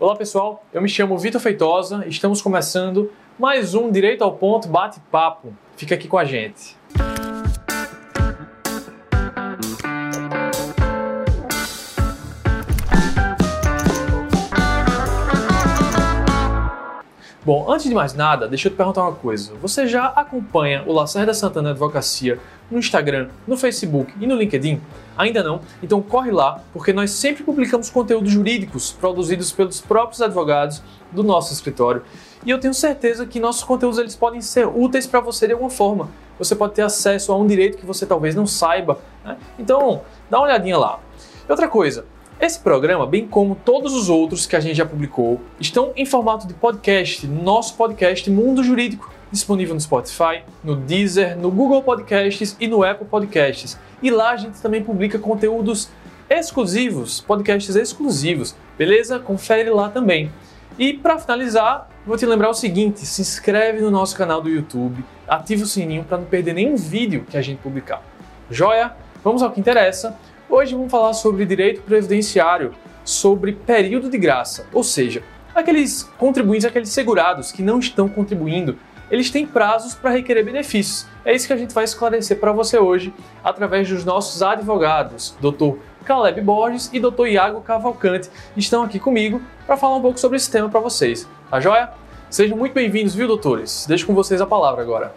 Olá pessoal, eu me chamo Vitor Feitosa, estamos começando mais um Direito ao Ponto Bate-Papo. Fica aqui com a gente. Bom, antes de mais nada, deixa eu te perguntar uma coisa. Você já acompanha o Lacerda Santana Advocacia no Instagram, no Facebook e no LinkedIn? Ainda não? Então corre lá, porque nós sempre publicamos conteúdos jurídicos produzidos pelos próprios advogados do nosso escritório. E eu tenho certeza que nossos conteúdos eles podem ser úteis para você de alguma forma. Você pode ter acesso a um direito que você talvez não saiba. Né? Então, dá uma olhadinha lá. E outra coisa, esse programa, bem como todos os outros que a gente já publicou, estão em formato de podcast, nosso podcast Mundo Jurídico, disponível no Spotify, no Deezer, no Google Podcasts e no Apple Podcasts. E lá a gente também publica conteúdos exclusivos, podcasts exclusivos, beleza? Confere lá também. E para finalizar, vou te lembrar o seguinte: se inscreve no nosso canal do YouTube, ativa o sininho para não perder nenhum vídeo que a gente publicar. Joia? Vamos ao que interessa. Hoje vamos falar sobre direito previdenciário, sobre período de graça, ou seja, aqueles contribuintes, aqueles segurados que não estão contribuindo, eles têm prazos para requerer benefícios. É isso que a gente vai esclarecer para você hoje através dos nossos advogados, Dr. Caleb Borges e Dr. Iago Cavalcante, estão aqui comigo para falar um pouco sobre esse tema para vocês. Tá joia? Sejam muito bem-vindos, viu, doutores? Deixo com vocês a palavra agora.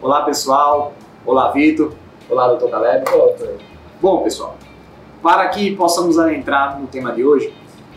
Olá, pessoal. Olá, Vitor. Olá, doutor Caleb. Olá, doutor. Bom, pessoal, para que possamos adentrar no tema de hoje,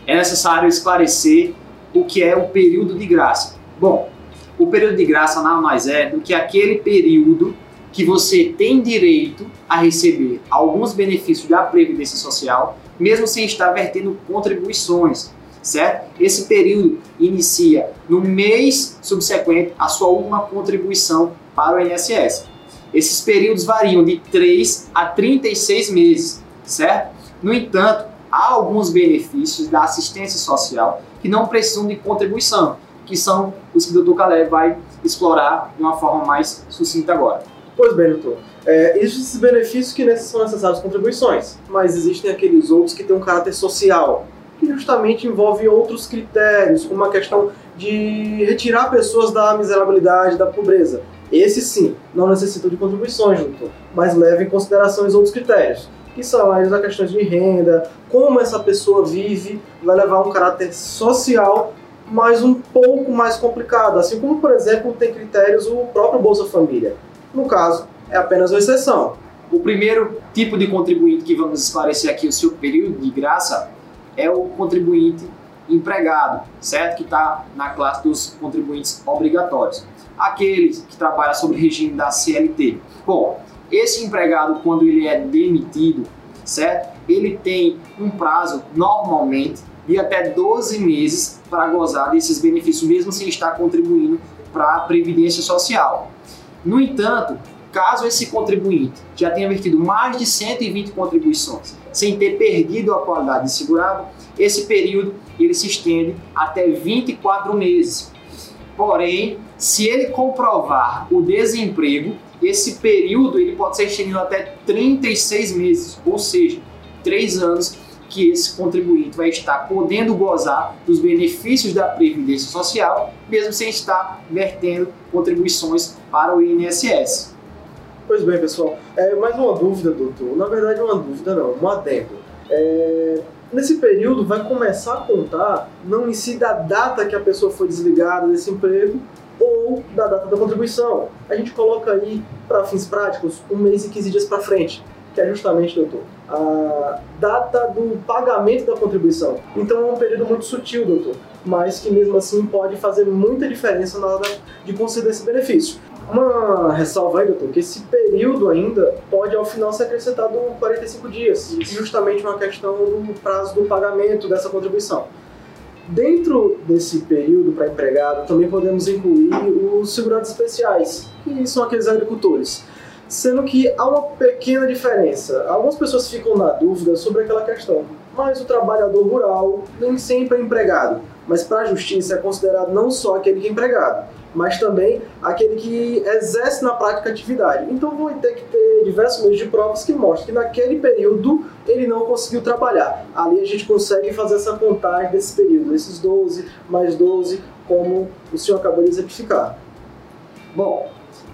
é necessário esclarecer o que é o período de graça. Bom, o período de graça nada mais é do que aquele período que você tem direito a receber alguns benefícios da Previdência Social, mesmo sem estar vertendo contribuições, certo? Esse período inicia no mês subsequente à sua última contribuição para o INSS. Esses períodos variam de 3 a 36 meses, certo? No entanto, há alguns benefícios da assistência social que não precisam de contribuição, que são os que o Dr. Caleb vai explorar de uma forma mais sucinta agora. Pois bem, doutor. É, existem esses benefícios que são necessários contribuições, mas existem aqueles outros que têm um caráter social, que justamente envolve outros critérios, como a questão de retirar pessoas da miserabilidade, da pobreza. Esse sim, não necessitam de contribuições, doutor, mas leva em consideração os outros critérios, que são as questões de renda, como essa pessoa vive, vai levar um caráter social, mas um pouco mais complicado, assim como, por exemplo, tem critérios o próprio Bolsa Família. No caso, é apenas uma exceção. O primeiro tipo de contribuinte que vamos esclarecer aqui o seu período de graça é o contribuinte empregado, certo? Que está na classe dos contribuintes obrigatórios aqueles que trabalham sob regime da CLT. Bom, esse empregado, quando ele é demitido, certo? Ele tem um prazo, normalmente, de até 12 meses para gozar desses benefícios, mesmo sem estar contribuindo para a Previdência Social. No entanto, caso esse contribuinte já tenha vertido mais de 120 contribuições sem ter perdido a qualidade de segurado, esse período ele se estende até 24 meses. Porém, se ele comprovar o desemprego, esse período ele pode ser estendido até 36 meses, ou seja, 3 anos que esse contribuinte vai estar podendo gozar dos benefícios da Previdência Social, mesmo sem estar vertendo contribuições para o INSS. Pois bem, pessoal, é, mais uma dúvida, doutor. Na verdade, uma dúvida não, um adendo. É, nesse período vai começar a contar, não em si da data que a pessoa foi desligada desse emprego, ou da data da contribuição. A gente coloca aí, para fins práticos, um mês e 15 dias para frente, que é justamente, doutor, a data do pagamento da contribuição. Então é um período muito sutil, doutor, mas que mesmo assim pode fazer muita diferença na hora de conceder esse benefício. Uma ressalva aí, doutor, que esse período ainda pode ao final ser acrescentado 45 dias, justamente uma questão do prazo do pagamento dessa contribuição. Dentro desse período para empregado, também podemos incluir os segurados especiais, que são aqueles agricultores. Sendo que há uma pequena diferença. Algumas pessoas ficam na dúvida sobre aquela questão, mas o trabalhador rural nem sempre é empregado. Mas para a justiça é considerado não só aquele que é empregado, mas também aquele que exerce na prática atividade. Então vai ter que ter diversos meios de provas que mostram que naquele período ele não conseguiu trabalhar. Ali a gente consegue fazer essa contagem desse período, esses 12 mais 12, como o senhor acabou de exemplificar. Bom,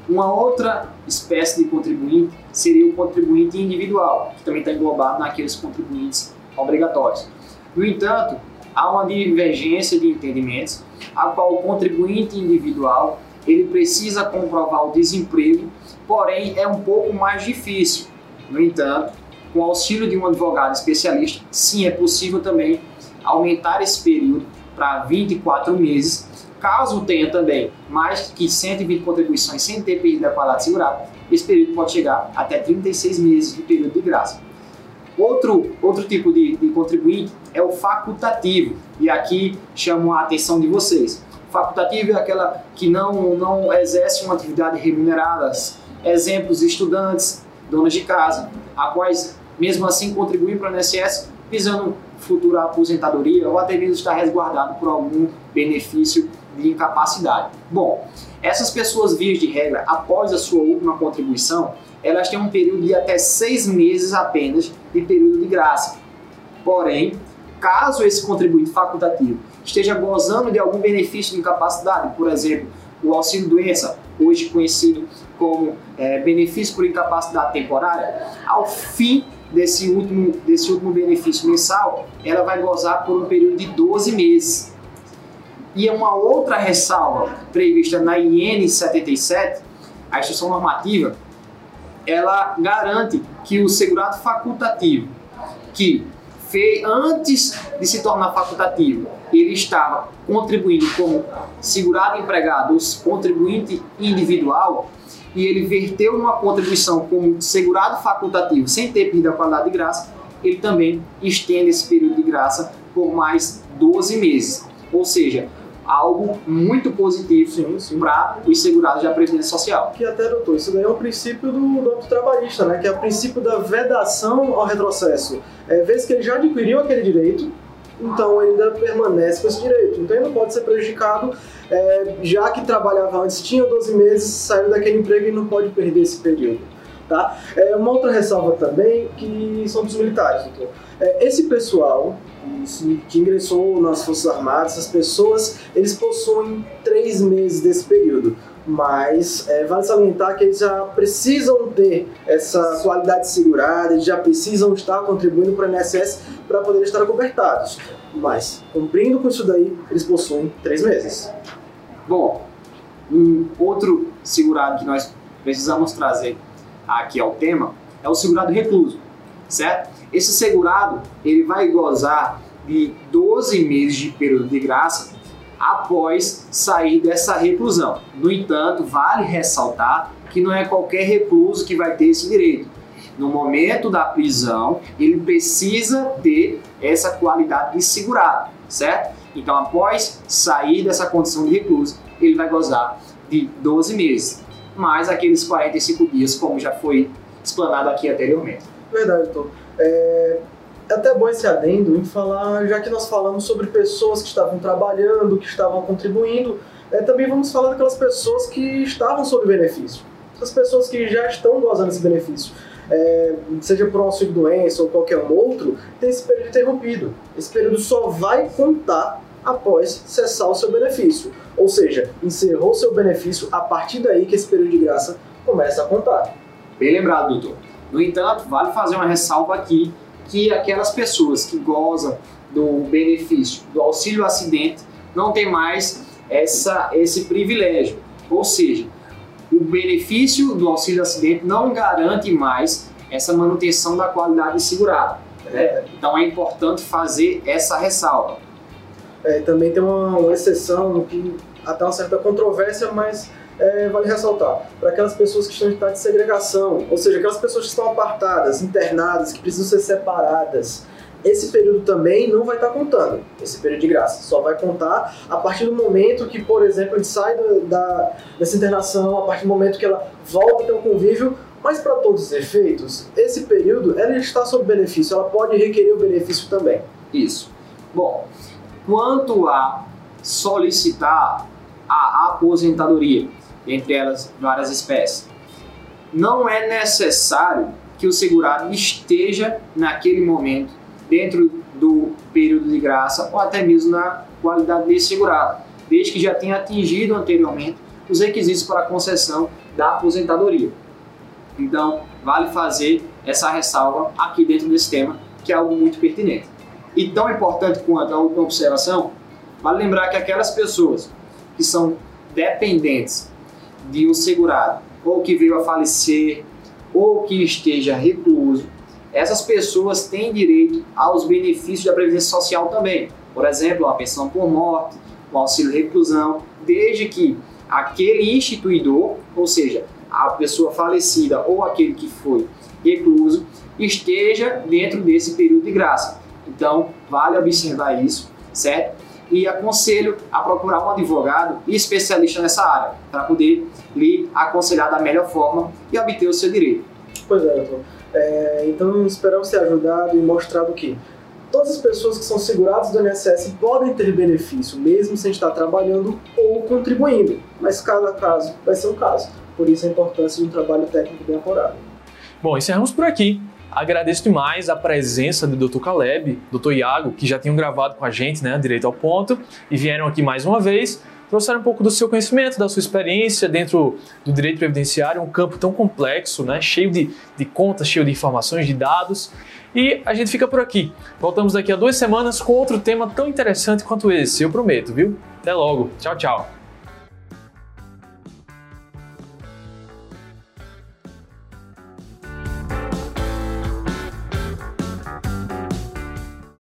uma outra espécie de contribuinte seria o contribuinte individual, que também está englobado naqueles contribuintes obrigatórios. No entanto, há uma divergência de entendimentos, a qual o contribuinte individual ele precisa comprovar o desemprego, porém é um pouco mais difícil. No entanto, com o auxílio de um advogado especialista, sim, é possível também aumentar esse período para 24 meses, caso tenha também mais que 120 contribuições sem ter perdido a qualidade segurada, esse período pode chegar até 36 meses de período de graça. Outro, outro tipo de, de contribuinte é o facultativo, e aqui chamo a atenção de vocês. Facultativo é aquela que não, não exerce uma atividade remunerada. Exemplos, estudantes, donas de casa, a quais mesmo assim contribuem para o INSS visando futura aposentadoria ou até mesmo estar resguardado por algum benefício de incapacidade. Bom, essas pessoas, vias de regra, após a sua última contribuição, elas têm um período de até seis meses apenas de período de graça. Porém, caso esse contribuinte facultativo esteja gozando de algum benefício de incapacidade, por exemplo, o auxílio doença, hoje conhecido como é, benefício por incapacidade temporária, ao fim desse último, desse último benefício mensal, ela vai gozar por um período de 12 meses. E é uma outra ressalva prevista na IN 77, a instrução normativa, ela garante que o segurado facultativo, que fez antes de se tornar facultativo, ele estava contribuindo como segurado empregado, ou contribuinte individual, e ele verteu uma contribuição como segurado facultativo sem ter perdido a qualidade de graça, ele também estende esse período de graça por mais 12 meses. Ou seja, algo muito positivo para os segurados da Previdência Social. Que até, doutor, isso daí é um princípio do, do âmbito trabalhista, né? que é o princípio da vedação ao retrocesso. É, vez que ele já adquiriu aquele direito, então ele ainda permanece com esse direito. Então ele não pode ser prejudicado, é, já que trabalhava antes, tinha 12 meses, saiu daquele emprego e não pode perder esse período. Tá? É, uma outra ressalva também, que são dos militares, doutor. É, esse pessoal que ingressou nas Forças Armadas, essas pessoas, eles possuem três meses desse período. Mas é, vale salientar que eles já precisam ter essa qualidade segurada, eles já precisam estar contribuindo para o INSS para poder estar cobertados. Mas, cumprindo com isso daí, eles possuem três meses. Bom, um outro segurado que nós precisamos trazer aqui ao tema é o segurado recluso, certo? Esse segurado ele vai gozar de 12 meses de período de graça após sair dessa reclusão. No entanto, vale ressaltar que não é qualquer recluso que vai ter esse direito. No momento da prisão, ele precisa ter essa qualidade de segurado, certo? Então, após sair dessa condição de recluso, ele vai gozar de 12 meses, mais aqueles 45 dias, como já foi explanado aqui anteriormente. Verdade, doutor. É, é até bom esse adendo em falar, já que nós falamos sobre pessoas que estavam trabalhando, que estavam contribuindo, é, também vamos falar daquelas pessoas que estavam sob benefício. Essas pessoas que já estão gozando desse benefício. É, seja por um auxílio doença ou qualquer outro, tem esse período interrompido. Esse período só vai contar após cessar o seu benefício. Ou seja, encerrou seu benefício, a partir daí que esse período de graça começa a contar. Bem lembrado, doutor. No entanto, vale fazer uma ressalva aqui que aquelas pessoas que gozam do benefício do auxílio acidente não tem mais essa, esse privilégio. Ou seja, o benefício do auxílio acidente não garante mais essa manutenção da qualidade segurada. Né? Então é importante fazer essa ressalva. É, também tem uma, uma exceção que até uma certa controvérsia, mas é, vale ressaltar, para aquelas pessoas que estão em estado de segregação, ou seja, aquelas pessoas que estão apartadas, internadas, que precisam ser separadas, esse período também não vai estar contando, esse período de graça. Só vai contar a partir do momento que, por exemplo, ele sai da, dessa internação, a partir do momento que ela volta a ter um convívio, mas para todos os efeitos, esse período ela está sob benefício, ela pode requerer o benefício também. Isso. Bom, quanto a solicitar a aposentadoria, entre elas várias espécies. não é necessário que o segurado esteja naquele momento dentro do período de graça ou até mesmo na qualidade de segurado, desde que já tenha atingido anteriormente os requisitos para a concessão da aposentadoria. Então, vale fazer essa ressalva aqui dentro desse tema, que é algo muito pertinente. E tão importante quanto a última observação, vale lembrar que aquelas pessoas que são dependentes de um segurado, ou que veio a falecer, ou que esteja recluso, essas pessoas têm direito aos benefícios da Previdência Social também. Por exemplo, a pensão por morte, o auxílio reclusão, desde que aquele instituidor, ou seja, a pessoa falecida ou aquele que foi recluso, esteja dentro desse período de graça. Então, vale observar isso, certo? E aconselho a procurar um advogado e especialista nessa área, para poder lhe aconselhar da melhor forma e obter o seu direito. Pois é, doutor. É, então, esperamos ter ajudado e mostrado que todas as pessoas que são seguradas do INSS podem ter benefício, mesmo sem estar trabalhando ou contribuindo. Mas cada caso vai ser um caso. Por isso a importância de um trabalho técnico bem apurado. Bom, encerramos por aqui. Agradeço demais a presença do Dr. Caleb, Dr. Iago, que já tinham gravado com a gente, né, direito ao ponto, e vieram aqui mais uma vez trouxeram um pouco do seu conhecimento, da sua experiência dentro do direito previdenciário, um campo tão complexo, né, cheio de, de contas, cheio de informações, de dados. E a gente fica por aqui. Voltamos daqui a duas semanas com outro tema tão interessante quanto esse, eu prometo, viu? Até logo. Tchau, tchau.